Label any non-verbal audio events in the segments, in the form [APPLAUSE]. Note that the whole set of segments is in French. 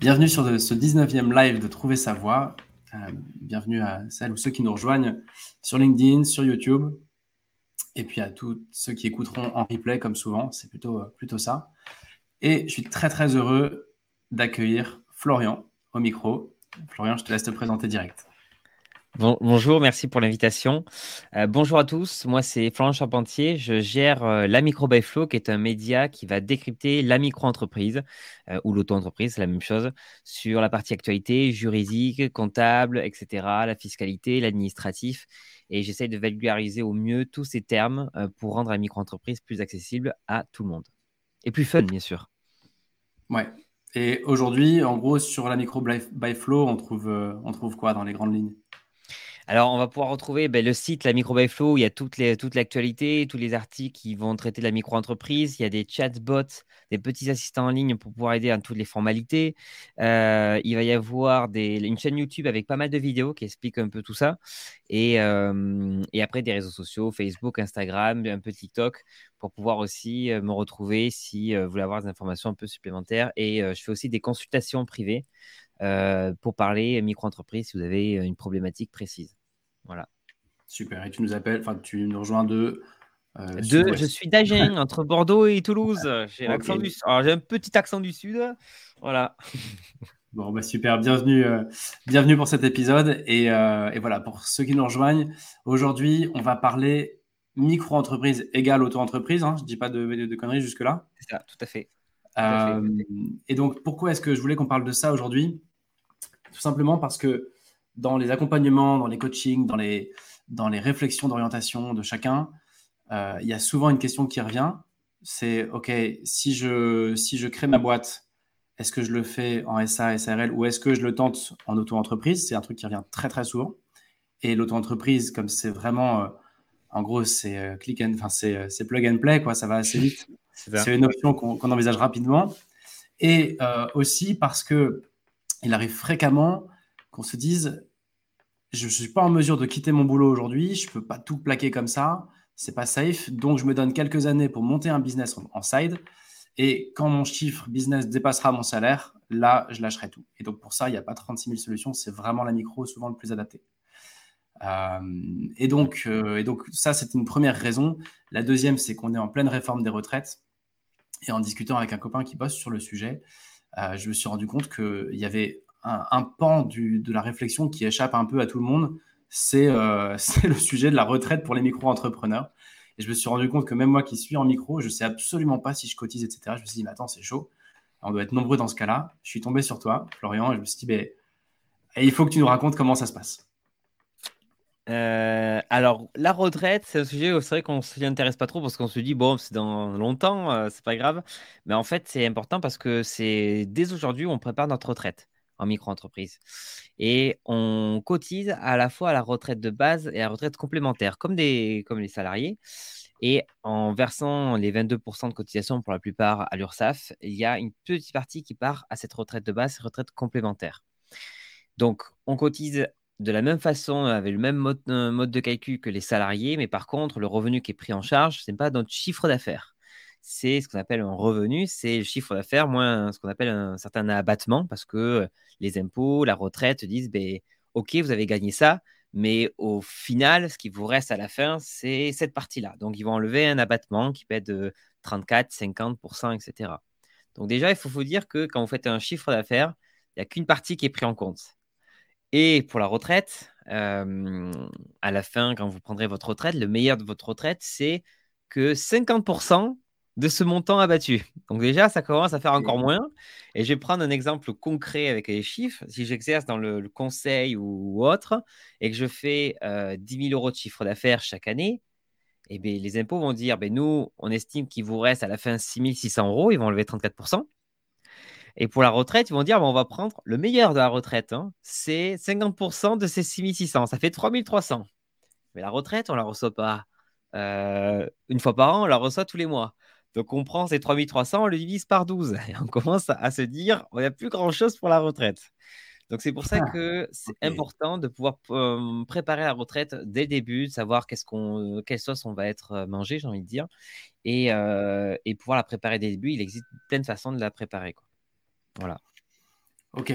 Bienvenue sur ce 19e live de Trouver sa voix. Euh, bienvenue à celles ou ceux qui nous rejoignent sur LinkedIn, sur YouTube. Et puis à tous ceux qui écouteront en replay, comme souvent, c'est plutôt, plutôt ça. Et je suis très très heureux d'accueillir Florian au micro. Florian, je te laisse te présenter direct bonjour, merci pour l'invitation. Euh, bonjour à tous, moi c'est Florent Charpentier, je gère euh, la Micro by Flow qui est un média qui va décrypter la micro-entreprise euh, ou l'auto-entreprise, c'est la même chose, sur la partie actualité, juridique, comptable, etc., la fiscalité, l'administratif. Et j'essaye de vulgariser au mieux tous ces termes pour rendre la micro-entreprise plus accessible à tout le monde. Et plus fun, bien sûr. Ouais. Et aujourd'hui, en gros, sur la Micro by Flow, on trouve, on trouve quoi dans les grandes lignes? Alors, on va pouvoir retrouver ben, le site La Micro by où il y a toute, l'actualité, tous les articles qui vont traiter de la micro-entreprise. Il y a des chatbots, des petits assistants en ligne pour pouvoir aider à toutes les formalités. Euh, il va y avoir une chaîne YouTube avec pas mal de vidéos qui expliquent un peu tout ça. Et, euh, après, des réseaux sociaux, Facebook, Instagram, un peu TikTok, pour pouvoir aussi euh, me retrouver si vous voulez avoir des informations un peu supplémentaires. Et je fais aussi des consultations privées. pour parler micro-entreprise si vous avez une problématique précise. Voilà. Super. Et tu nous appelles, enfin, tu nous rejoins de. Euh, je suis d'Agen, [LAUGHS] entre Bordeaux et Toulouse. J'ai un petit accent du sud. Voilà. [LAUGHS] Bon, bah super. Bienvenue, euh, bienvenue pour cet épisode. Euh, et, voilà, pour ceux qui nous rejoignent, aujourd'hui, on va parler micro-entreprise égale auto-entreprise. Hein. Je ne dis pas de, de, conneries jusque-là. C'est ça, tout à fait. Et donc, pourquoi est-ce que je voulais qu'on parle de ça aujourd'hui? Tout simplement parce que dans les accompagnements, dans les coachings, dans les, dans les réflexions d'orientation de chacun, euh, il y a souvent une question qui revient. C'est, OK, si je, si je crée ma boîte, est-ce que je le fais en SA, SARL ou est-ce que je le tente en auto-entreprise? C'est un truc qui revient très, très souvent. Et l'auto-entreprise, comme c'est vraiment, euh, en gros, c'est euh, click and, enfin, c'est, plug and play, quoi, ça va assez vite. [LAUGHS] c'est une option qu'on, envisage rapidement. Et aussi parce que il arrive fréquemment qu'on se dise je ne suis pas en mesure de quitter mon boulot aujourd'hui, je ne peux pas tout plaquer comme ça, c'est pas safe, donc je me donne quelques années pour monter un business en, side, et quand mon chiffre business dépassera mon salaire, là, je lâcherai tout. Et donc pour ça, il n'y a pas 36 000 solutions, c'est vraiment la micro souvent le plus adapté. Euh, et, donc, euh, et donc ça, c'est une première raison. La deuxième, c'est qu'on est en pleine réforme des retraites. Et en discutant avec un copain qui bosse sur le sujet, euh, je me suis rendu compte qu'il y avait un, pan de la réflexion qui échappe un peu à tout le monde, euh, [LAUGHS] c'est le sujet de la retraite pour les micro-entrepreneurs. Et je me suis rendu compte que même moi qui suis en micro, je ne sais absolument pas si je cotise, etc. Je me suis dit, mais attends, c'est chaud. On doit être nombreux dans ce cas-là. Je suis tombé sur toi, Florian, et je me suis dit, il faut que tu nous racontes comment ça se passe. Euh, alors, la retraite, c'est un sujet, c'est vrai qu'on ne s'y intéresse pas trop parce qu'on se dit, bon, c'est dans longtemps, euh, c'est pas grave. Mais en fait, c'est important parce que c'est dès aujourd'hui, on prépare notre retraite en micro-entreprise. Et on cotise à la fois à la retraite de base et à la retraite complémentaire, comme, des, comme les salariés. Et en versant les 22% de cotisation pour la plupart à l'URSSAF, il y a une petite partie qui part à cette retraite de base, retraite complémentaire. Donc, on cotise de la même façon, avec le même mode, euh, mode de calcul que les salariés, mais par contre, le revenu qui est pris en charge, ce n'est pas notre chiffre d'affaires c'est ce qu'on appelle un revenu, c'est le chiffre d'affaires moins ce qu'on appelle un certain abattement, parce que les impôts, la retraite disent, ben, OK, vous avez gagné ça, mais au final, ce qui vous reste à la fin, c'est cette partie-là. Donc, ils vont enlever un abattement qui peut être de 34, 50%, etc. Donc, déjà, il faut vous dire que quand vous faites un chiffre d'affaires, il n'y a qu'une partie qui est prise en compte. Et pour la retraite, euh, à la fin, quand vous prendrez votre retraite, le meilleur de votre retraite, c'est que 50% de ce montant abattu. Donc déjà, ça commence à faire encore moins. Et je vais prendre un exemple concret avec les chiffres. Si j'exerce dans le, conseil ou, autre et que je fais 10 euh, 000 euros de chiffre d'affaires chaque année, eh bien, les impôts vont dire, ben, nous, on estime qu'il vous reste à la fin 6 600 euros, ils vont enlever 34%. Et pour la retraite, ils vont dire on va prendre le meilleur de la retraite. Hein. C'est 50% de ces 6600. Ça fait 3300. Mais la retraite, on la reçoit pas euh, une fois par an, on la reçoit tous les mois. Donc on prend ces 3300, on le divise par 12 [LAUGHS] et on commence à se dire on n'a plus grand chose pour la retraite. Donc c'est pour ça ah, que c'est important de pouvoir préparer la retraite dès le début, de savoir qu'est-ce qu'on, quelle sauce on va être mangé, j'ai envie de dire, et, et, pouvoir la préparer dès le début. Il existe plein de façons de la préparer. Quoi. Voilà. Ok.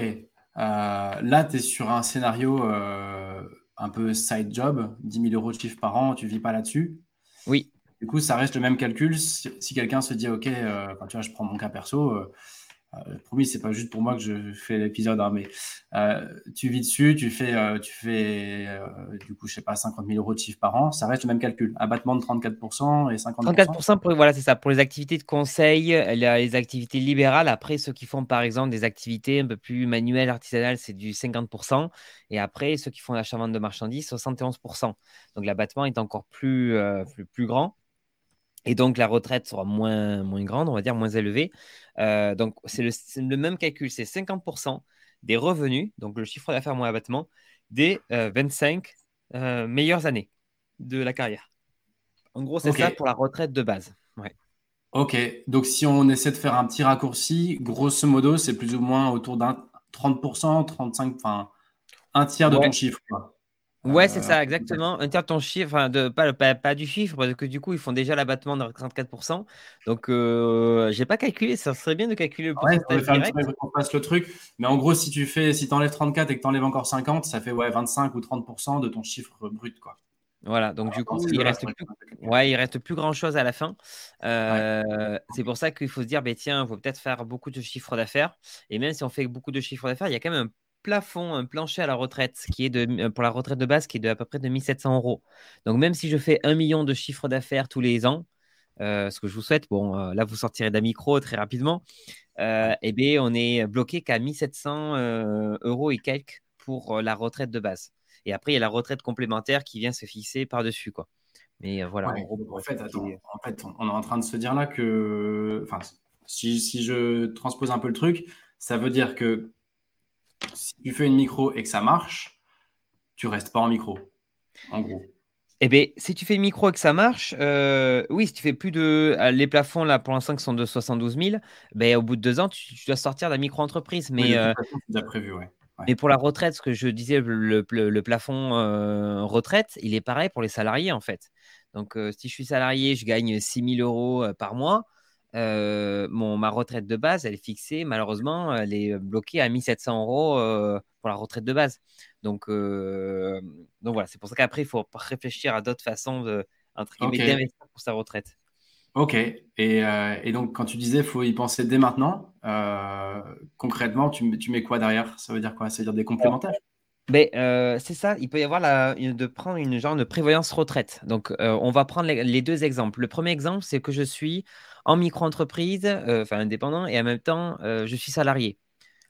là, tu es sur un scénario un peu side job, 10 000 euros de chiffre par an, tu vis pas là-dessus. Oui. Du coup, ça reste le même calcul. Si, quelqu'un se dit, OK, quand tu vois, je prends mon cas perso, euh, promis, c'est pas juste pour moi que je fais l'épisode, hein, mais euh, tu vis dessus, tu fais, euh, tu fais du coup, je sais pas, 50 000 euros de chiffre par an, ça reste le même calcul. Abattement de 34% et 50%. 34% pour, voilà, c'est ça. Pour les activités de conseil, les activités libérales, après, ceux qui font par exemple des activités un peu plus manuelles, artisanales, c'est du 50%. Et après, ceux qui font l'achat-vente de marchandises, 71%. Donc l'abattement est encore plus, plus, plus grand. Et donc, la retraite sera moins, moins grande, on va dire, moins élevée. Euh, donc, c'est le, même calcul, c'est 50% des revenus, donc le chiffre d'affaires moins abattement, des 25 euh, euh, meilleures années de la carrière. En gros, c'est ça pour la retraite de base. Ouais. Ok, donc si on essaie de faire un petit raccourci, grosso modo, c'est plus ou moins autour d'un 30%, 35%, enfin, un tiers de ton chiffre. Quoi. Ouais, c'est ça, exactement. Un tiers de ton chiffre, enfin, de, pas, pas, du chiffre, parce que du coup, ils font déjà l'abattement de 34%. Donc, euh, j'ai pas calculé, ça serait bien de calculer le pourcentage ouais, direct. On passe le truc. Mais en gros, si tu fais, si enlèves 34 et que tu enlèves encore 50, ça fait ouais, 25 ou 30% de ton chiffre brut, quoi. Voilà, donc du coup, il reste, plus, ouais, il reste plus grand chose à la fin. Euh, c'est pour ça qu'il faut se dire, bah, tiens, il faut peut-être faire beaucoup de chiffres d'affaires. Et même si on fait beaucoup de chiffres d'affaires, il y a quand même un plafond, un plancher à la retraite, qui est de, euh, pour la retraite de base, qui est de à peu près de 1700 euros. Donc même si je fais un million de chiffre d'affaires tous les ans, euh, ce que je vous souhaite, bon, euh, là vous sortirez d'un micro très rapidement, euh, eh bien, on est bloqué qu'à 1700 euros et quelques pour la retraite de base. Et après, il y a la retraite complémentaire qui vient se fixer par-dessus. quoi. Mais voilà. en, fait, en, fait, on est en train de se dire là que, enfin, si, si je transpose un peu le truc, ça veut dire que si tu fais une micro et que ça marche, tu restes pas en micro, en gros. Eh bien, si tu fais une micro et que ça marche, euh, oui, si tu fais plus de. Euh, les plafonds, là, pour l'instant, qui sont de 72 000, ben, au bout de deux ans, tu, dois sortir de la micro-entreprise. Mais, euh, prévu, mais pour la retraite, ce que je disais, le, le, plafond retraite, il est pareil pour les salariés, en fait. Donc, si je suis salarié, je gagne 6 000 euros par mois. Euh, mon, ma retraite de base, elle est fixée, malheureusement, elle est bloquée à 1700 euros euh, pour la retraite de base. Donc, euh, donc voilà, c'est pour ça qu'après, il faut réfléchir à d'autres façons de, d'investir pour sa retraite. Ok, et, et, donc quand tu disais faut y penser dès maintenant, concrètement, tu, tu, mets quoi derrière? Ça veut dire quoi? Ça veut dire des complémentaires? Ben, c'est ça, il peut y avoir de prendre une genre de prévoyance retraite. Donc, on va prendre les, deux exemples. Le premier exemple, c'est que je suis en micro-entreprise, euh, enfin indépendant, et en même temps, euh, je suis salarié.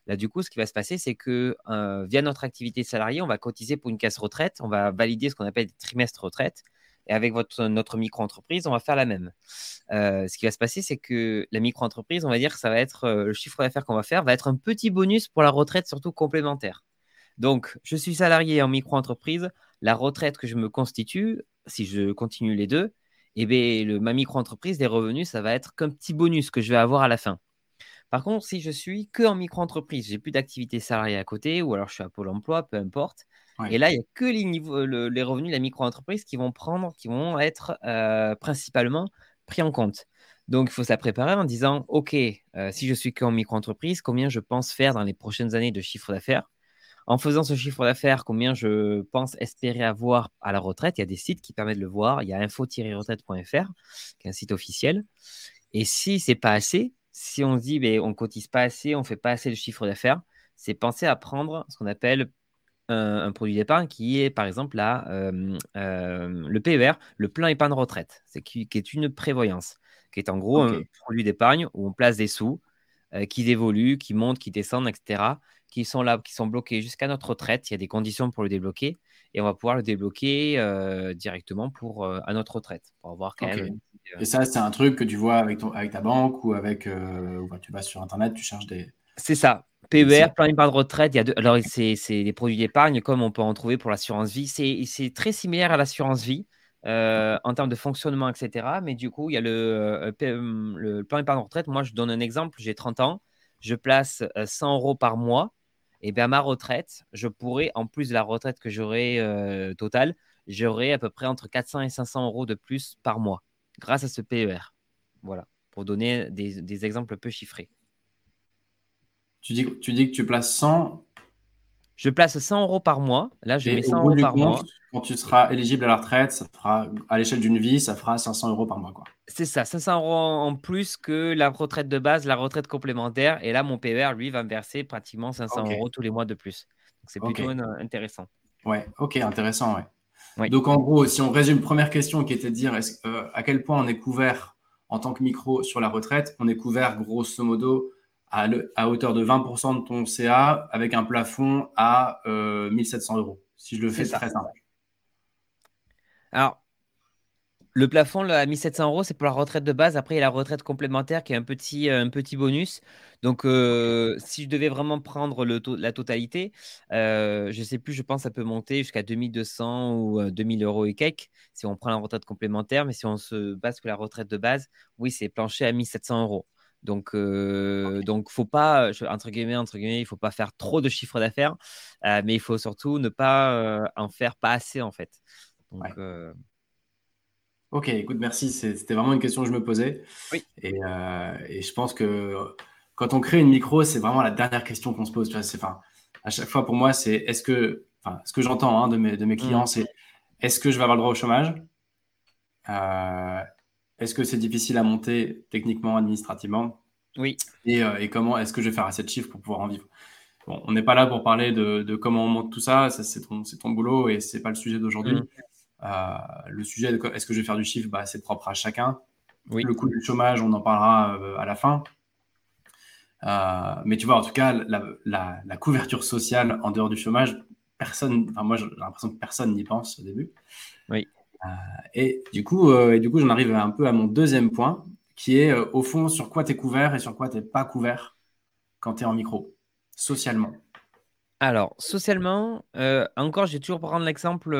Là, du coup, ce qui va se passer, c'est que euh, via notre activité salariée, on va cotiser pour une caisse retraite, on va valider ce qu'on appelle des trimestres retraite. Et avec votre, notre micro-entreprise, on va faire la même. ce qui va se passer, c'est que la micro-entreprise, on va dire que ça va être le chiffre d'affaires qu'on va faire, va être un petit bonus pour la retraite, surtout complémentaire. Donc, je suis salarié en micro-entreprise. La retraite que je me constitue, si je continue les deux, et eh bien, le, ma micro-entreprise, les revenus, ça va être qu'un petit bonus que je vais avoir à la fin. Par contre, si je suis que en micro-entreprise, j'ai plus d'activité salariée à côté, ou alors je suis à Pôle emploi, peu importe. Et là, il n'y a que les, niveaux, les revenus de la micro-entreprise qui vont prendre, qui vont être euh, principalement pris en compte. Donc, il faut ça préparer en disant, OK, euh, si je suis que en micro-entreprise, combien je pense faire dans les prochaines années de chiffre d'affaires? En faisant ce chiffre d'affaires, combien je pense espérer avoir à la retraite, il y a des sites qui permettent de le voir. Il y a info-retraite.fr, qui est un site officiel. Et si c'est pas assez, si on se dit ben, on cotise pas assez, on fait pas assez de chiffre d'affaires, c'est penser à prendre ce qu'on appelle un, produit d'épargne qui est par exemple là, euh, euh, le PER, le plan épargne retraite, c'est qui, est une prévoyance, qui est en gros un produit d'épargne où on place des sous euh, qui évoluent, qui montent, qui descendent, etc qui sont là, qui sont bloqués jusqu'à notre retraite. Il y a des conditions pour le débloquer et on va pouvoir le débloquer euh, directement pour, euh, à notre retraite. Pour avoir quand même euh, Et ça, c'est un truc que tu vois avec, ton, avec ta banque ou avec. tu vas sur Internet, tu cherches des, C'est ça. PER, plan épargne retraite, il y a deux. Alors, c'est des produits d'épargne comme on peut en trouver pour l'assurance vie. C'est très similaire à l'assurance vie en termes de fonctionnement, etc. Mais du coup, il y a le, le plan épargne retraite. Moi, je donne un exemple. J'ai 30 ans. Je place 100 euh, euros par mois. Et bien, à ma retraite, je pourrais, en plus de la retraite que j'aurai totale, j'aurai à peu près entre 400 et 500 euros de plus par mois grâce à ce PER. Voilà, pour donner des, des exemples peu chiffrés. Tu dis, tu dis que tu places 100. Je place 100 euros par mois. Là, je mets 100 euros par mois. Quand tu seras éligible à la retraite, ça fera, à l'échelle d'une vie, ça fera 500 euros par mois. C'est ça, 500 euros en plus que la retraite de base, la retraite complémentaire. Et là, mon PER, lui, va me verser pratiquement 500 euros tous les mois de plus. Donc, c'est plutôt intéressant. Ouais, ok, intéressant, ouais. Donc, en gros, si on résume, première question qui était de dire euh, à quel point on est couvert en tant que micro sur la retraite, on est couvert grosso modo à, hauteur de 20% de ton CA avec un plafond à 1700 euh, euros. Si je le fais très simple. Alors, le plafond à 1700 euros, c'est pour la retraite de base. Après, il y a la retraite complémentaire qui est un petit, un petit bonus. Donc, euh, si je devais vraiment prendre le la totalité, euh, je ne sais plus, je pense que ça peut monter jusqu'à 2200 ou 2000 euros et quelques si on prend la retraite complémentaire. Mais si on se base sur la retraite de base, oui, c'est planché à 1700 euros. Donc, euh, donc faut pas, entre guillemets, entre guillemets, il faut pas faire trop de chiffre d'affaires, euh, mais il faut surtout ne pas euh, en faire pas assez en fait. Ok, écoute, merci. C'était vraiment une question que je me posais. Oui. Et, et, je pense que quand on crée une micro, c'est vraiment la dernière question qu'on se pose. Tu vois, enfin, à chaque fois pour moi, c'est est-ce que, enfin, ce que j'entends hein, de, mes, de mes clients, mmh. c'est est-ce que je vais avoir le droit au chômage? Est-ce que c'est difficile à monter techniquement, administrativement? Oui. Euh, et, comment est-ce que je vais faire assez de chiffres pour pouvoir en vivre? Bon, On n'est pas là pour parler de, comment on monte tout ça, ça c'est ton, ton, boulot et c'est pas le sujet d'aujourd'hui. Mm. Euh, le sujet de est-ce que je vais faire du chiffre, bah, c'est propre à chacun. Oui. Le coût du chômage, on en parlera euh, à la fin. mais tu vois, en tout cas, la, la, couverture sociale en dehors du chômage, personne, enfin moi j'ai l'impression que personne n'y pense au début. Euh, et du coup, euh, du coup j'en arrive un peu à mon deuxième point, qui est euh, au fond sur quoi tu es couvert et sur quoi tu n'es pas couvert quand tu es en micro, socialement. Alors, socialement, encore, j'ai toujours prendre l'exemple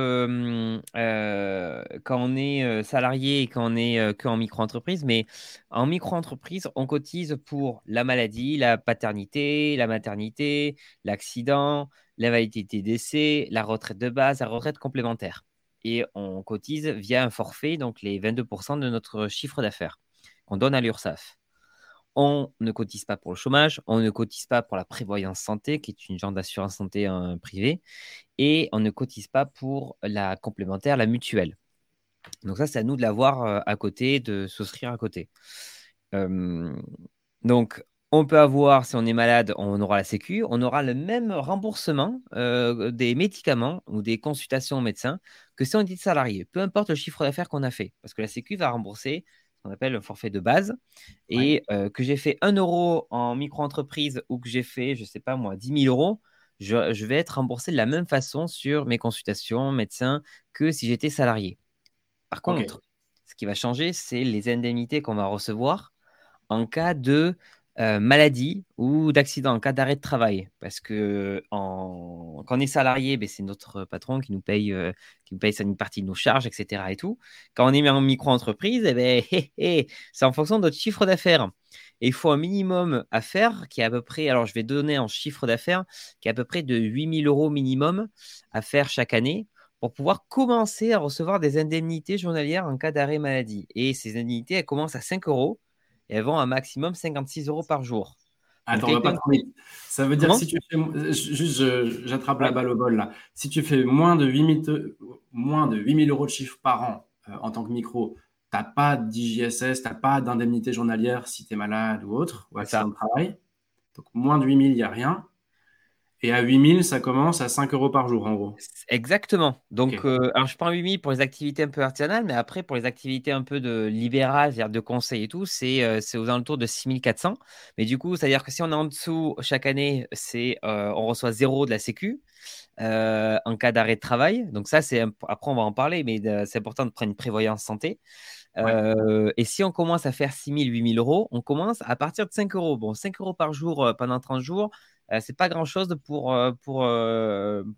quand on est salarié et quand on est qu'en micro-entreprise, mais en micro-entreprise, on cotise pour la maladie, la paternité, la maternité, l'accident, la validité d'essai, la retraite de base, la retraite complémentaire et on cotise via un forfait, donc les 22% de notre chiffre d'affaires qu'on donne à l'URSSAF. On ne cotise pas pour le chômage, on ne cotise pas pour la prévoyance santé, qui est une genre d'assurance santé euh, privée, et on ne cotise pas pour la complémentaire, la mutuelle. Donc ça, c'est à nous de l'avoir euh, à côté, de souscrire à côté. Euh, donc, on peut avoir, si on est malade, on aura la Sécu, on aura le même remboursement euh, des médicaments ou des consultations au médecin que si on est salarié, peu importe le chiffre d'affaires qu'on a fait, parce que la Sécu va rembourser ce qu'on appelle le forfait de base, et euh, que j'ai fait 1 euro en micro-entreprise ou que j'ai fait, je ne sais pas moi, 10 000 euros, je, vais être remboursé de la même façon sur mes consultations médecins que si j'étais salarié. Par contre, ce qui va changer, c'est les indemnités qu'on va recevoir en cas de euh, maladie ou d'accident, en cas d'arrêt de travail. Parce que quand on est salarié, ben, c'est notre patron qui nous paye, euh, qui nous paye une partie de nos charges, etc. Et tout. Quand on est en micro-entreprise, eh ben, [LAUGHS] c'est en fonction de notre chiffre d'affaires. Et il faut un minimum à faire qui est à peu près, alors je vais donner en chiffre d'affaires, qui est à peu près de 8000 euros minimum à faire chaque année pour pouvoir commencer à recevoir des indemnités journalières en cas d'arrêt maladie. Et ces indemnités, elles commencent à 5 euros et elles vont un maximum 56 euros par jour. Attends, on va pas trop vite. Ça veut dire que si tu fais, juste, j'attrape la balle au bol là. Si tu fais moins de 8000, moins de 8000 euros de chiffre par an euh, en tant que micro, tu n'as pas d'IJSS, tu n'as pas d'indemnité journalière si tu es malade ou autre, ou accident de travail. Donc moins de 8000, il n'y a rien. Et à 8000, ça commence à 5 euros par jour, en gros. Exactement. Donc, euh, alors je prends 8000 pour les activités un peu artisanales, mais après, pour les activités un peu de libérales, c'est-à-dire de conseil et tout, c'est euh, aux alentours de 6400. Mais du coup, c'est-à-dire que si on est en dessous chaque année, c'est euh, on reçoit zéro de la Sécu en cas d'arrêt de travail. Donc, ça, c'est après, on va en parler, mais c'est important de prendre une prévoyance santé. et si on commence à faire 6 000, 8 000 euros, on commence à partir de 5 euros. Bon, 5 euros par jour pendant 30 jours, c'est pas grand chose pour, pour,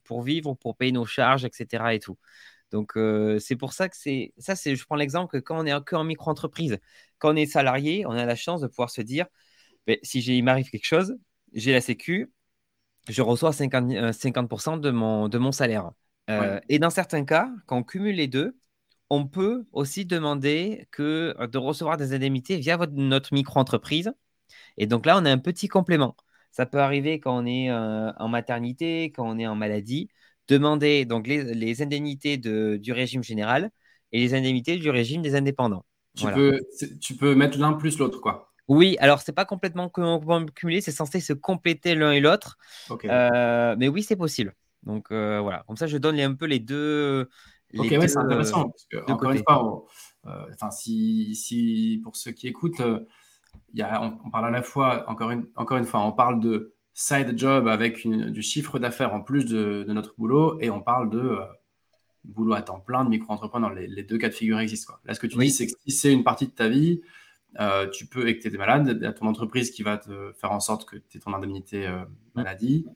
pour vivre, pour payer nos charges, etc. Et tout. Donc, c'est pour ça que c'est. Ça, c'est, je prends l'exemple que quand on est en micro-entreprise, quand on est salarié, on a la chance de pouvoir se dire ben, si il m'arrive quelque chose, j'ai la Sécu, je reçois 50%, 50 de, mon, de mon salaire. Et dans certains cas, quand on cumule les deux, on peut aussi demander que de recevoir des indemnités via votre, notre micro-entreprise. Et donc là, on a un petit complément. Ça peut arriver quand on est en maternité, quand on est en maladie demander donc les, indemnités du régime général et les indemnités du régime des indépendants. Tu, peux, tu peux mettre l'un plus l'autre, quoi. Oui, alors c'est pas complètement cumulé, c'est censé se compléter l'un et l'autre. Euh, mais oui, c'est possible. Donc euh, voilà, comme ça je donne un peu les deux. ok, ouais, c'est intéressant. encore une fois, euh, enfin, si, si, pour ceux qui écoutent, y a, on, parle à la fois, encore une, encore une fois, on parle de side job avec du chiffre d'affaires en plus de, notre boulot et on parle de euh, boulot à temps plein, de micro-entrepreneur. Les, les, deux cas de figure existent. Quoi. Là, ce que tu dis, c'est que si c'est une partie de ta vie, euh, tu peux, et que tu es malade, il y a ton entreprise qui va te faire en sorte que tu aies ton indemnité euh, maladie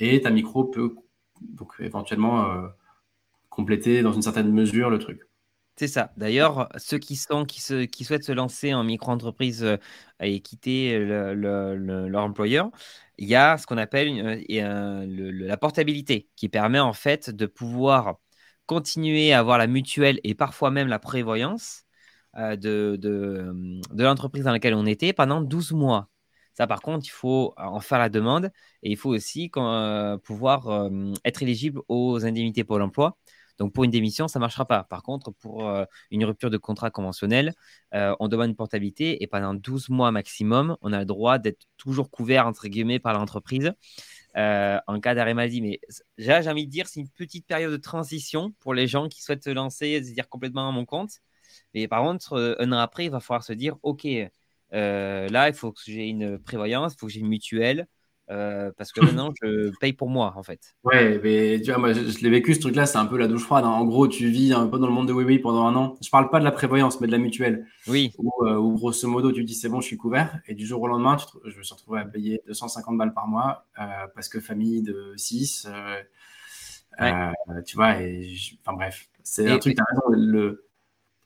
et ta micro peut donc éventuellement compléter dans une certaine mesure le truc. C'est ça. D'ailleurs, ceux qui, sont, qui, se, souhaitent se lancer en micro-entreprise et quitter leur employeur, il y a ce qu'on appelle la portabilité qui permet en fait de pouvoir continuer à avoir la mutuelle et parfois même la prévoyance euh, de, l'entreprise dans laquelle on était pendant 12 mois. Ça, par contre, il faut en faire la demande et il faut aussi euh, pouvoir euh, être éligible aux indemnités Pôle emploi. Donc pour une démission, ça ne marchera pas. Par contre, pour euh, une rupture de contrat conventionnel, euh, on demande une portabilité et pendant 12 mois maximum, on a le droit d'être toujours couvert, entre guillemets, par l'entreprise euh, en cas d'arrêt maladie. Mais là, j'ai envie de dire, c'est une petite période de transition pour les gens qui souhaitent se lancer et se dire complètement à mon compte. Mais par contre, un an après, il va falloir se dire, OK, là, il faut que j'ai une prévoyance, il faut que j'ai une mutuelle. Euh, parce que maintenant, je paye pour moi, en fait. Ouais, mais tu vois, moi, je, l'ai vécu, ce truc-là, c'est un peu la douche froide. Hein. En gros, tu vis un peu dans le monde de oui pendant un an. Je parle pas de la prévoyance, mais de la mutuelle. Oui. Où, euh, grosso modo, tu dis c'est bon, je suis couvert. Et du jour au lendemain, je me suis retrouvé à payer 250 balles par mois euh, parce que famille de 6. tu vois, et enfin bref, c'est un truc, le,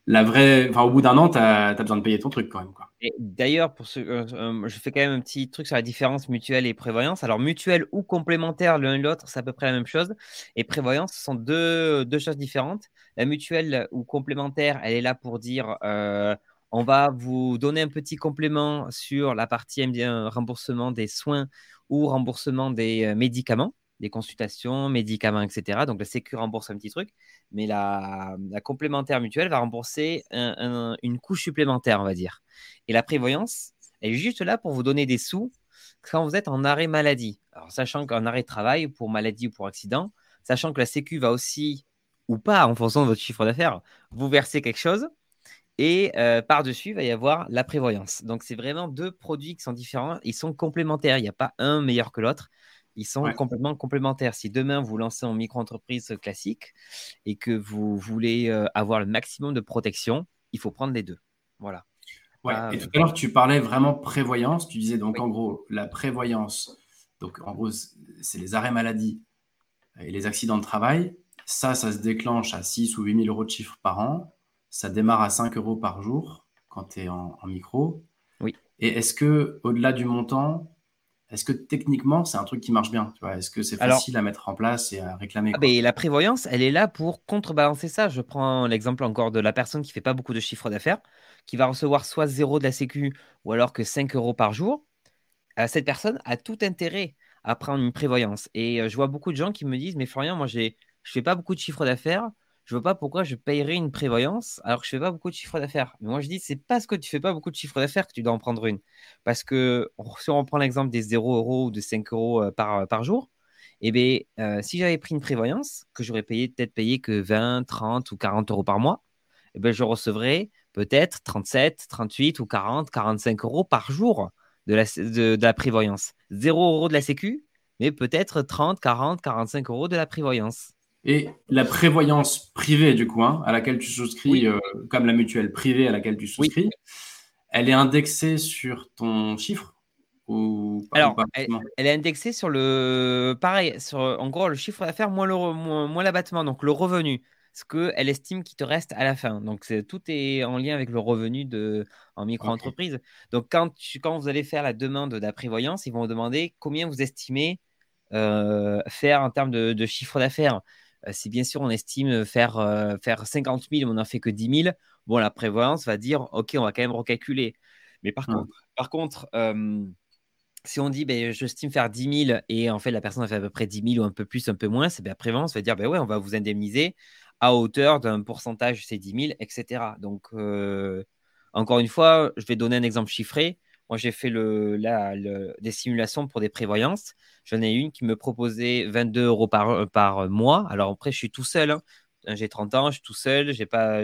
la vraie, enfin, au bout d'un an, tu as, besoin de payer ton truc quand même. Quoi. Et d'ailleurs, pour euh, euh, je fais quand même un petit truc sur la différence mutuelle et prévoyance. Alors, mutuelle ou complémentaire, l'un et l'autre, c'est à peu près la même chose. Et prévoyance, ce sont deux, choses différentes. La mutuelle ou complémentaire, elle est là pour dire euh, on va vous donner un petit complément sur la partie remboursement des soins ou remboursement des médicaments des consultations, médicaments, etc. Donc la Sécu rembourse un petit truc, mais la, complémentaire mutuelle va rembourser une couche supplémentaire, on va dire. Et la prévoyance est juste là pour vous donner des sous quand vous êtes en arrêt maladie. Alors sachant qu'en arrêt de travail, pour maladie ou pour accident, sachant que la Sécu va aussi, ou pas, en fonction de votre chiffre d'affaires, vous verser quelque chose. Et euh, par-dessus, il va y avoir la prévoyance. Donc, c'est vraiment deux produits qui sont différents. Ils sont complémentaires. Il n'y a pas un meilleur que l'autre. Ils sont complètement complémentaires. Si demain vous lancez en micro-entreprise classique et que vous voulez euh, avoir le maximum de protection, il faut prendre les deux. Voilà. Ouais. et tout à l'heure, tu parlais vraiment prévoyance. Tu disais donc en gros, la prévoyance, donc en gros, c'est les arrêts maladie et les accidents de travail. Ça, ça se déclenche à 6 ou 8 000 euros de chiffre par an. Ça démarre à 5 euros par jour quand tu es en, en, micro. Oui. Et est-ce que au-delà du montant, est-ce que techniquement, c'est un truc qui marche bien Est-ce que c'est facile à mettre en place et à réclamer ah ben, La prévoyance, elle est là pour contrebalancer ça. Je prends l'exemple encore de la personne qui fait pas beaucoup de chiffre d'affaires, qui va recevoir soit zéro de la Sécu ou alors que 5 euros par jour. Euh, cette personne a tout intérêt à prendre une prévoyance. Et euh, je vois beaucoup de gens qui me disent, mais Florian, moi, je ne fais pas beaucoup de chiffre d'affaires je vois pas pourquoi je payerais une prévoyance alors que je fais pas beaucoup de chiffre d'affaires. Mais moi, je dis, c'est parce que tu fais pas beaucoup de chiffre d'affaires que tu dois en prendre une. Parce que si on prend l'exemple des 0 euros ou de 5 euros euh, par, par jour, eh bien, euh, si j'avais pris une prévoyance, que j'aurais payé peut-être payé que 20, 30 ou 40 euros par mois, eh bien, je recevrais peut-être 37, 38 ou 40, 45 euros par jour de la, de la prévoyance. 0 euros de la Sécu, mais peut-être 30, 40, 45 euros de la prévoyance. Et la prévoyance privée, du coup, hein, à laquelle tu souscris, euh, comme la mutuelle privée à laquelle tu souscris, elle est indexée sur ton chiffre ou Alors, elle, est indexée sur le. Pareil, sur, en gros, le chiffre d'affaires moins, moins, l'abattement, donc le revenu ce qu'elle estime qu'il te reste à la fin. Donc, tout est en lien avec le revenu de, en micro-entreprise. Donc, quand, quand vous allez faire la demande d'apprévoyance, ils vont vous demander combien vous estimez euh, faire en termes de, chiffre d'affaires. Euh, si bien sûr on estime faire, euh, faire 50 000, mais on n'en fait que 10 000, bon, la prévoyance va dire OK, on va quand même recalculer. Mais par mmh. contre, par contre si on dit ben, j'estime faire 10 000 et en fait la personne a fait à peu près 10 000 ou un peu plus, un peu moins, c'est bien la prévoyance va dire ben ouais, on va vous indemniser à hauteur d'un pourcentage, c'est 10 000, etc. Donc, encore une fois, je vais donner un exemple chiffré. Moi, j'ai fait des simulations pour des prévoyances. J'en ai une qui me proposait 22 euros par, par mois. Alors après, je suis tout seul. Hein. J'ai 30 ans, je suis tout seul. J'ai pas,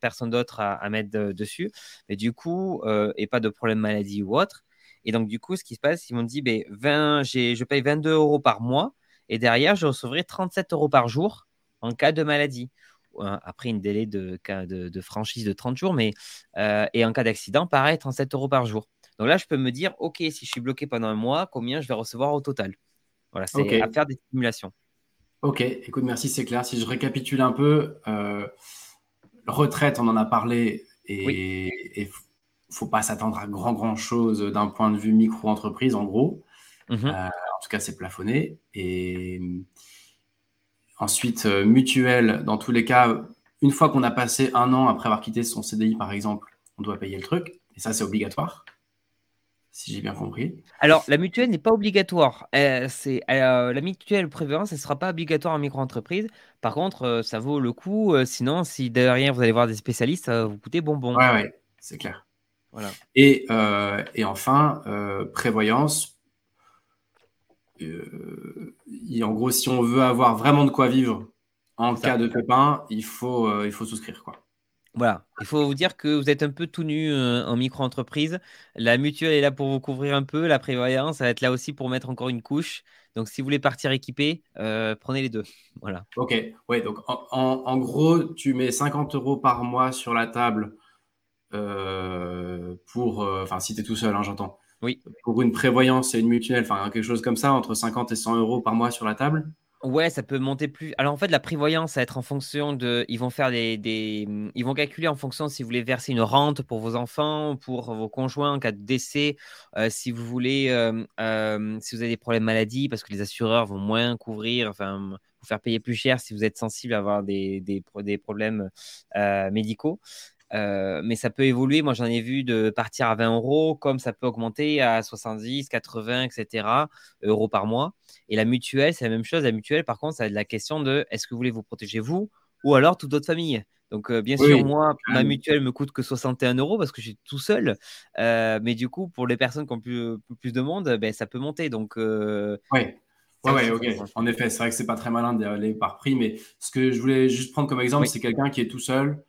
personne d'autre à, mettre dessus. Mais du coup, euh, et pas de problème maladie ou autre. Et donc, du coup, ce qui se passe, ils m'ont dit, ben, 20, je paye 22 euros par mois. Et derrière, je recevrai 37 euros par jour en cas de maladie. Après une délai de, de, franchise de 30 jours, mais euh, et en cas d'accident, pareil, 37 euros par jour. Donc là, je peux me dire, OK, si je suis bloqué pendant un mois, combien je vais recevoir au total? Voilà, c'est à faire des simulations. Ok, écoute, merci, c'est clair. Si je récapitule un peu, euh, retraite, on en a parlé, et il ne faut pas s'attendre à grand, grand chose d'un point de vue micro-entreprise, en gros. Mmh euh, en tout cas, c'est plafonné. Et Ensuite, euh, mutuelle, dans tous les cas, une fois qu'on a passé un an après avoir quitté son CDI, par exemple, on doit payer le truc. Et ça, c'est obligatoire, si j'ai bien compris. Alors, la mutuelle n'est pas obligatoire. Euh, c'est, euh, la mutuelle prévoyance, elle ne sera pas obligatoire en micro-entreprise. Par contre, ça vaut le coup. sinon, si derrière, vous allez voir des spécialistes, ça va vous coûter bonbon. Oui, ouais, c'est clair. Voilà. Et, et enfin, prévoyance, euh, en gros, si on veut avoir vraiment de quoi vivre en cas de pépin, il faut, euh, il faut souscrire. Quoi. Voilà, il faut vous dire que vous êtes un peu tout nu euh, en micro-entreprise. La mutuelle est là pour vous couvrir un peu. La prévoyance, ça va être là aussi pour mettre encore une couche. Donc, si vous voulez partir équipé, prenez les deux. Voilà. Ok, ouais, donc en, en, gros, tu mets 50 euros par mois sur la table pour. Enfin, si tu es tout seul, hein, j'entends. Oui. Pour une prévoyance et une mutuelle, enfin quelque chose comme ça, entre 50 et 100 euros par mois sur la table? Ouais, ça peut monter plus. Alors en fait, la prévoyance, ça va être en fonction de. Ils vont faire des, des, Ils vont calculer en fonction si vous voulez verser une rente pour vos enfants, pour vos conjoints en cas de décès, euh, si vous voulez. Euh, euh, si vous avez des problèmes maladie, parce que les assureurs vont moins couvrir, enfin, vous faire payer plus cher si vous êtes sensible à avoir des, des, des problèmes médicaux. Euh, mais ça peut évoluer. Moi, j'en ai vu de partir à 20 euros, comme ça peut augmenter à 70, 80, etc. euros par mois. Et la mutuelle, c'est la même chose. La mutuelle, par contre, ça a la question de est-ce que vous voulez vous protéger vous ou alors toute votre famille donc, euh, bien sûr, moi, ma mutuelle me coûte que 61 euros parce que je suis tout seul. Euh, mais du coup, pour les personnes qui ont plus, plus de monde, ben, ça peut monter. Donc, oui. Ouais, ok. En effet, c'est vrai que c'est pas très malin d'aller par prix, mais ce que je voulais juste prendre comme exemple, c'est quelqu'un qui est tout seul,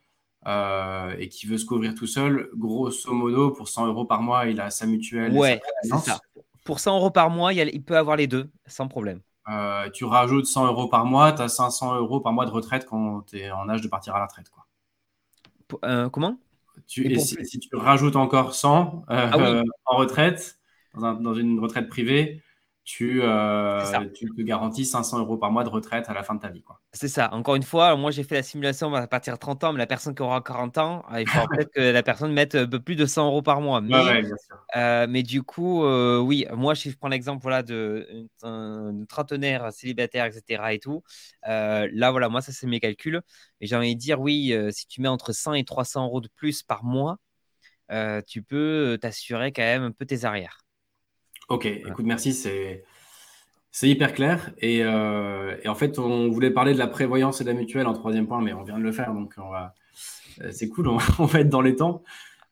euh, et qui veut se couvrir tout seul, grosso modo, pour 100 euros par mois, il a sa mutuelle. Ouais, c'est ça. Pour 100 euros par mois, il, peut avoir les deux, sans problème. Euh, tu rajoutes 100 euros par mois, tu as 500 euros par mois de retraite quand tu es en âge de partir à la retraite. Quoi. Euh, comment? Tu, si, tu rajoutes encore 100 ah [LAUGHS] en retraite, dans, une retraite privée, tu, euh, tu te garantis 500 euros par mois de retraite à la fin de ta vie. C'est ça. Encore une fois, moi j'ai fait la simulation à partir de 30 ans, mais la personne qui aura 40 ans, euh, il faut peut-être que la personne mette un peu plus de 100 euros par mois. Mais, euh, mais du coup, oui, moi si je prends l'exemple voilà, de trentenaire, célibataire, etc. et tout, là voilà, moi ça c'est mes calculs. Et j'ai envie de dire, oui, si tu mets entre 100 et 300 euros de plus par mois, tu peux t'assurer quand même un peu tes arrières. Ok, écoute, merci, c'est. Hyper clair. Euh, et, en fait, on voulait parler de la prévoyance et de la mutuelle en troisième point, mais on vient de le faire, donc. Euh, c'est cool, [LAUGHS] on, va être dans les temps.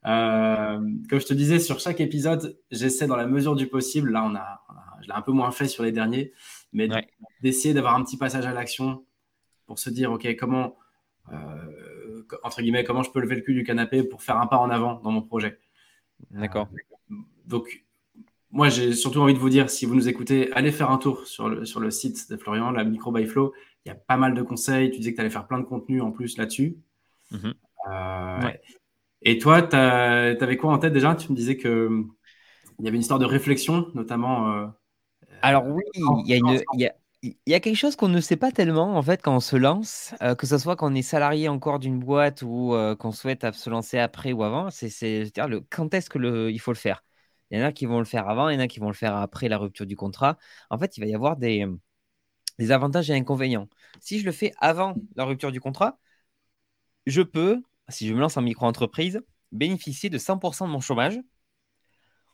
Euh, comme je te disais, sur chaque épisode, j'essaie dans la mesure du possible, là on a, je l'ai un peu moins fait sur les derniers, mais d'essayer d'avoir un petit passage à l'action pour se dire, ok, comment, entre guillemets, comment je peux lever le cul du canapé pour faire un pas en avant dans mon projet. D'accord. donc, moi, j'ai surtout envie de vous dire, si vous nous écoutez, allez faire un tour sur le, sur le site de Florian, la Micro by Flow. Il y a pas mal de conseils. Tu disais que tu allais faire plein de contenu en plus là-dessus. Mhm. Euh, et toi, tu avais quoi en tête déjà? Tu me disais qu'il y avait une histoire de réflexion, notamment. Euh, Alors oui, il y a une, il y a quelque chose qu'on ne sait pas tellement en fait quand on se lance, euh, que ce soit quand on est salarié encore d'une boîte ou euh, qu'on souhaite se lancer après ou avant, c'est c'est-à-dire le quand est-ce que le, il faut le faire? Il y en a qui vont le faire avant, il y en a qui vont le faire après la rupture du contrat. En fait, il va y avoir des, des avantages et inconvénients. Si je le fais avant la rupture du contrat, je peux, si je me lance en micro-entreprise, bénéficier de 100% de mon chômage.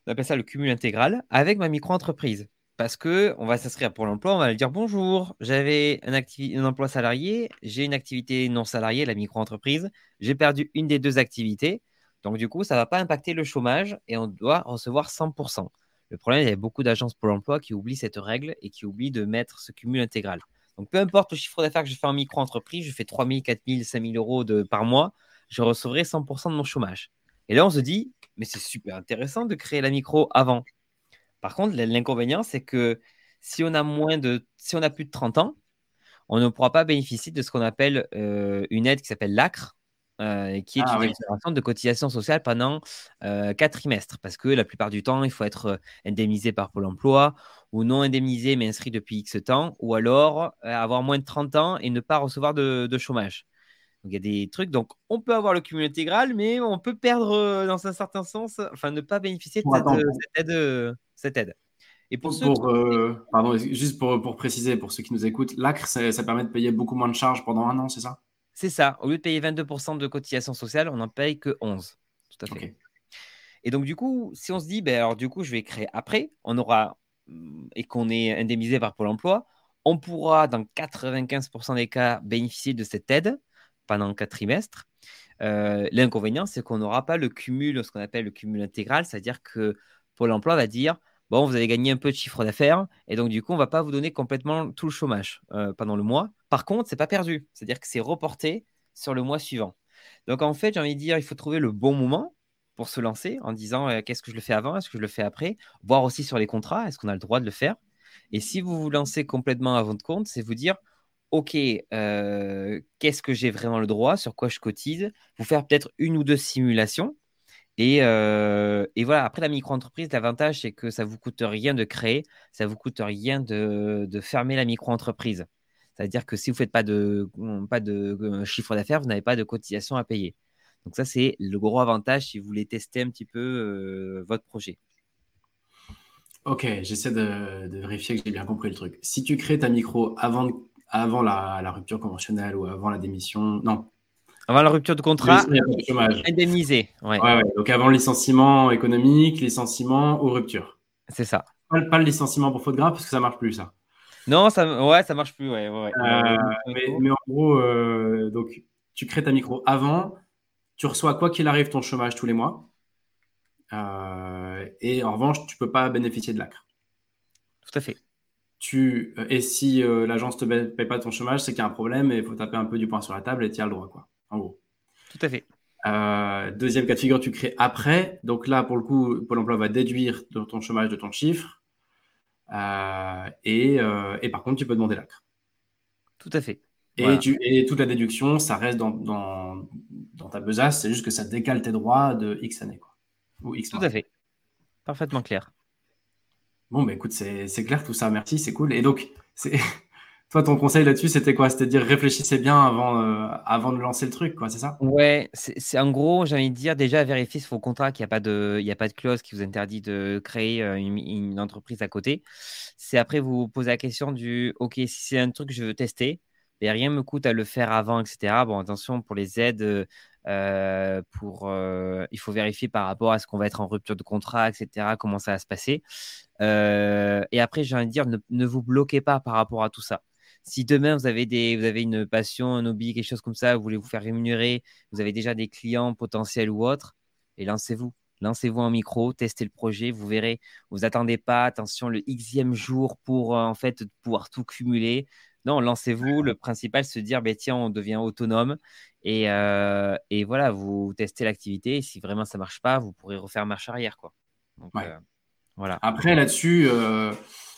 On appelle ça le cumul intégral avec ma micro-entreprise parce que on va s'inscrire pour l'emploi, on va lui dire bonjour, j'avais un, emploi salarié, j'ai une activité non salariée, la micro-entreprise, j'ai perdu une des deux activités, donc du coup, ça ne va pas impacter le chômage et on doit recevoir 100%. Le problème, il y a beaucoup d'agences pour l'emploi qui oublient cette règle et qui oublient de mettre ce cumul intégral. Donc peu importe le chiffre d'affaires que je fais en micro-entreprise, je fais 3 000, 4 000, 5 000 euros par mois, je recevrai 100% de mon chômage. Et là, on se dit, mais c'est super intéressant de créer la micro avant. Par contre, l'inconvénient, c'est que si on a moins de, si on a plus de 30 ans, on ne pourra pas bénéficier de ce qu'on appelle euh, une aide qui s'appelle l'ACRE, euh, qui est ah une oui. de cotisation sociale pendant euh, 4 trimestres. Parce que la plupart du temps, il faut être euh, indemnisé par Pôle emploi ou non indemnisé mais inscrit depuis X temps, ou alors avoir moins de 30 ans et ne pas recevoir de, chômage. Donc il y a des trucs. Donc on peut avoir le cumul intégral, mais on peut perdre dans un certain sens, enfin ne pas bénéficier de cette, aide cette aide. Et pour, euh, pardon, juste pour, pour, préciser, pour ceux qui nous écoutent, l'ACRE, ça, permet de payer beaucoup moins de charges pendant un an, c'est ça? C'est ça. Au lieu de payer 22% de cotisation sociale, on n'en paye que 11. Tout à fait. Et donc, du coup, si on se dit, ben, alors, du coup, je vais créer après, on aura, et qu'on est indemnisé par Pôle emploi, on pourra, dans 95% des cas, bénéficier de cette aide pendant 4 trimestres. Euh, l'inconvénient, c'est qu'on n'aura pas le cumul, ce qu'on appelle le cumul intégral, c'est-à-dire que Pôle emploi va dire bon, vous allez gagner un peu de chiffre d'affaires et donc du coup, on va pas vous donner complètement tout le chômage euh, pendant le mois. Par contre, c'est pas perdu, c'est-à-dire que c'est reporté sur le mois suivant. Donc en fait, j'ai envie de dire, il faut trouver le bon moment pour se lancer en disant euh, qu'est-ce que je le fais avant, est-ce que je le fais après, voir aussi sur les contrats, est-ce qu'on a le droit de le faire? Et si vous vous lancez complètement à votre compte, c'est vous dire OK, euh, qu'est-ce que j'ai vraiment le droit, sur quoi je cotise, vous faire peut-être une ou deux simulations euh, et, voilà, après la micro-entreprise, l'avantage, c'est que ça ne vous coûte rien de créer, ça ne vous coûte rien de, fermer la micro-entreprise. C'est-à-dire que si vous ne faites pas de, pas de euh, chiffre d'affaires, vous n'avez pas de cotisation à payer. Donc ça, c'est le gros avantage si vous voulez tester un petit peu euh, votre projet. Ok, j'essaie de, vérifier que j'ai bien compris le truc. Si tu crées ta micro avant, avant la, rupture conventionnelle ou avant la démission, non, avant la rupture de contrat, indemnisé. Ouais. Ouais, Donc avant le licenciement économique, licenciement ou rupture. C'est ça. Pas, le licenciement pour faute grave parce que ça marche plus ça. Non, ça, ouais, ça marche plus. Ouais, euh, mais, en gros, euh, donc tu crées ta micro avant, tu reçois quoi qu'il arrive ton chômage tous les mois. Euh, et en revanche, tu peux pas bénéficier de l'ACRE. Tout à fait. Tu, et si l'agence ne te paye pas ton chômage, c'est qu'il y a un problème et il faut taper un peu du poing sur la table et tu as le droit. Quoi en gros. Tout à fait. Euh, deuxième cas de figure, tu crées après. Donc là, pour le coup, Pôle emploi va déduire de ton chômage de ton chiffre. Euh, euh, et, par contre, tu peux demander l'acre. Tout à fait. Et, tu, et, toute la déduction, ça reste dans, dans, ta besace. C'est juste que ça décale tes droits de X années. Quoi. Ou X tout à fait. Parfaitement clair. Bon, bah écoute, c'est clair tout ça. Merci, c'est cool. Et donc, c'est. Toi, ton conseil là-dessus, c'était quoi? C'était dire réfléchissez bien avant, euh, avant de lancer le truc, quoi, c'est ça? Ouais, c'est en gros, j'ai envie de dire déjà vérifier sur vos contrat qu'il n'y a, pas de, a pas de clause qui vous interdit de créer euh, une, entreprise à côté. C'est après vous poser la question du OK, si c'est un truc que je veux tester, et rien ne me coûte à le faire avant, etc. Bon, attention pour les aides. Euh, pour, il faut vérifier par rapport à ce qu'on va être en rupture de contrat, etc., comment ça va se passer. et après, j'ai envie de dire, ne, vous bloquez pas par rapport à tout ça. Si demain vous avez, des, vous avez une passion, un hobby, quelque chose comme ça, vous voulez vous faire rémunérer, vous avez déjà des clients potentiels ou autres, et lancez-vous. Lancez-vous en micro, testez le projet, vous verrez. Vous attendez pas, attention, le xème jour pour euh, en fait pouvoir tout cumuler. Non, lancez-vous. Le principal, c'est se dire, ben, tiens, on devient autonome. Et, euh, et voilà, vous testez l'activité. Si vraiment ça marche pas, vous pourrez refaire marche arrière. Quoi. Donc, euh, Voilà. Après, là-dessus, euh,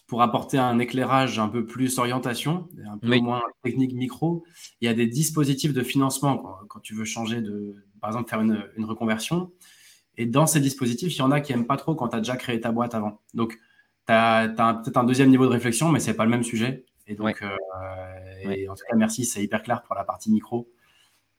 pour apporter un éclairage un peu plus orientation, un peu moins technique micro, il y a des dispositifs de financement quand, tu veux changer de, par exemple, faire une, une, reconversion. Et dans ces dispositifs, il y en a qui n'aiment pas trop quand tu as déjà créé ta boîte avant. Donc, tu as, peut-être un deuxième niveau de réflexion, mais ce n'est pas le même sujet. Et donc, euh, en tout cas, merci, c'est hyper clair pour la partie micro.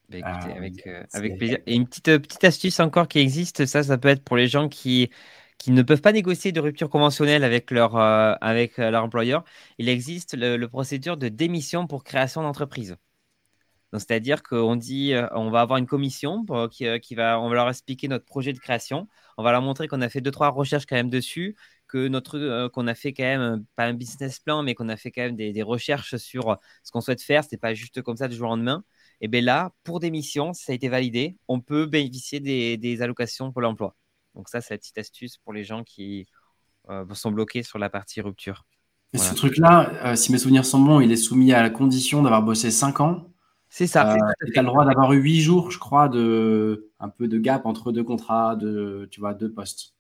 Bah, écoutez, avec, avec plaisir. Et une petite, petite astuce encore qui existe, ça, ça peut être pour les gens qui qui ne peuvent pas négocier de rupture conventionnelle avec leur, euh, avec euh, leur employeur, il existe le, procédure de démission pour création d'entreprise. C'est-à-dire qu'on dit, euh, on va avoir une commission qui, qui, va, on va leur expliquer notre projet de création. On va leur montrer qu'on a fait deux, trois recherches quand même dessus, qu'on a fait quand même, pas un business plan, mais qu'on a fait quand même des, recherches sur ce qu'on souhaite faire. Ce n'est pas juste comme ça du jour au lendemain. Et bien là, pour démission, ça a été validé, on peut bénéficier des allocations pour l'emploi. Donc ça, c'est la petite astuce pour les gens qui euh, sont bloqués sur la partie rupture. Et ce truc-là, euh, si mes souvenirs sont bons, il est soumis à la condition d'avoir bossé 5 ans. C'est ça. Euh, tu as le droit d'avoir eu 8 jours, je crois, de un peu de gap entre deux contrats, de tu vois, deux postes.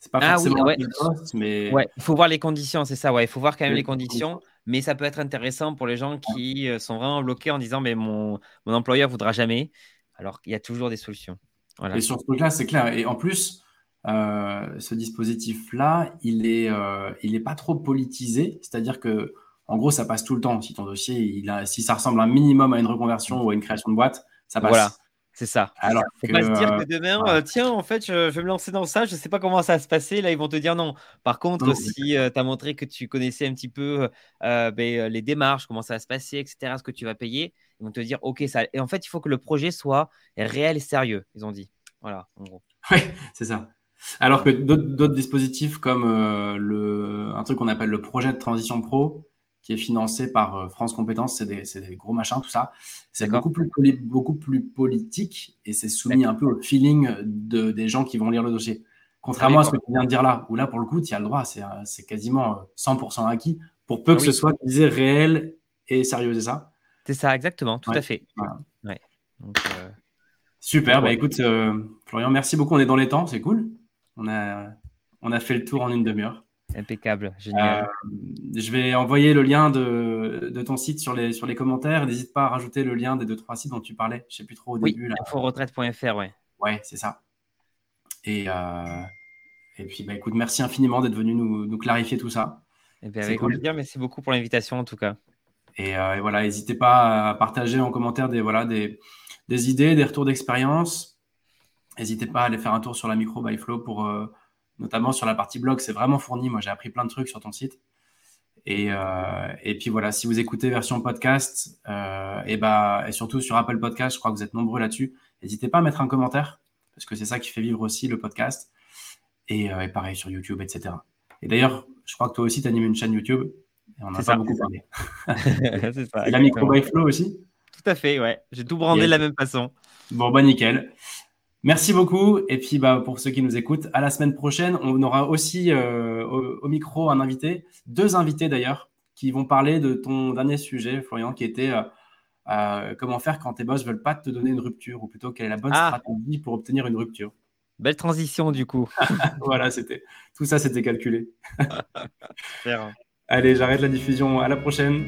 C'est pas ah forcément oui, poste, mais ouais, il faut voir les conditions, c'est ça. Ouais, il faut voir quand même les conditions, mais ça peut être intéressant pour les gens qui sont vraiment bloqués en disant mais mon mon employeur voudra jamais. Alors il y a toujours des solutions. Et sur ce truc-là, c'est clair. Et en plus, euh, ce dispositif-là, il n'est euh, il est pas trop politisé. C'est-à-dire que, en gros, ça passe tout le temps. Si ton dossier, il a, si ça ressemble un minimum à une reconversion ou à une création de boîte, ça passe. Voilà. C'est ça. Alors, faut pas se dire que demain, euh, tiens, en fait, je, vais me lancer dans ça, je ne sais pas comment ça va se passer. Là, ils vont te dire non. Par contre, si tu as montré que tu connaissais un petit peu ben, les démarches, comment ça va se passer, etc., ce que tu vas payer, ils vont te dire OK, ça. Et en fait, il faut que le projet soit réel et sérieux, ils ont dit. Voilà, en gros. [LAUGHS] Oui, c'est ça. Alors que d'autres dispositifs comme euh, le, un truc qu'on appelle le projet de transition pro, qui est financé par euh, France Compétences, c'est des, gros machins, tout ça. C'est beaucoup plus, beaucoup plus politique et c'est soumis un peu au feeling de, des gens qui vont lire le dossier. Contrairement à ce que tu viens de dire là, où là, pour le coup, tu as le droit, c'est quasiment 100% acquis, pour peu que ce soit réel et sérieux, c'est ça? C'est ça, exactement, tout à fait. Ouais. Euh, Super, bah écoute, euh, Florian, merci beaucoup. On est dans les temps, c'est cool. On a, on a fait le tour en une demi-heure. Impeccable, génial. Euh, je vais envoyer le lien de, de, ton site sur les, sur les commentaires. N'hésite pas à rajouter le lien des deux, trois sites dont tu parlais. Je ne sais plus trop au début. Inforetraite.fr, ouais. Ouais, c'est ça. Et, et puis, bah, écoute, merci infiniment d'être venu nous, nous, clarifier tout ça. Et eh bien, avec plaisir, merci beaucoup pour l'invitation en tout cas. Euh, et, voilà, n'hésitez pas à partager en commentaire des, voilà, des, des idées, des retours d'expérience. N'hésitez pas à aller faire un tour sur la micro by Flow pour euh, notamment sur la partie blog, c'est vraiment fourni. Moi, j'ai appris plein de trucs sur ton site. Et, euh, et puis voilà, si vous écoutez version podcast et, bah, et surtout sur Apple Podcast, je crois que vous êtes nombreux là-dessus. N'hésitez pas à mettre un commentaire parce que c'est ça qui fait vivre aussi le podcast. Et, et pareil sur YouTube, etc. Et d'ailleurs, je crois que toi aussi, tu animes une chaîne YouTube on n'a pas beaucoup parlé. [LAUGHS] c'est ça. La micro by flow aussi? Tout à fait, ouais. J'ai tout brandé de la même façon. Bon, bah nickel. Merci beaucoup. Et puis, bah, pour ceux qui nous écoutent, à la semaine prochaine, on aura aussi euh, au, micro un invité, deux invités d'ailleurs, qui vont parler de ton dernier sujet, Florian, qui était euh, euh, comment faire quand tes boss veulent pas te donner une rupture, ou plutôt quelle est la bonne ah. stratégie pour obtenir une rupture. Belle transition du coup. [LAUGHS] voilà, c'était tout ça, c'était calculé. [LAUGHS] Allez, j'arrête la diffusion. À la prochaine.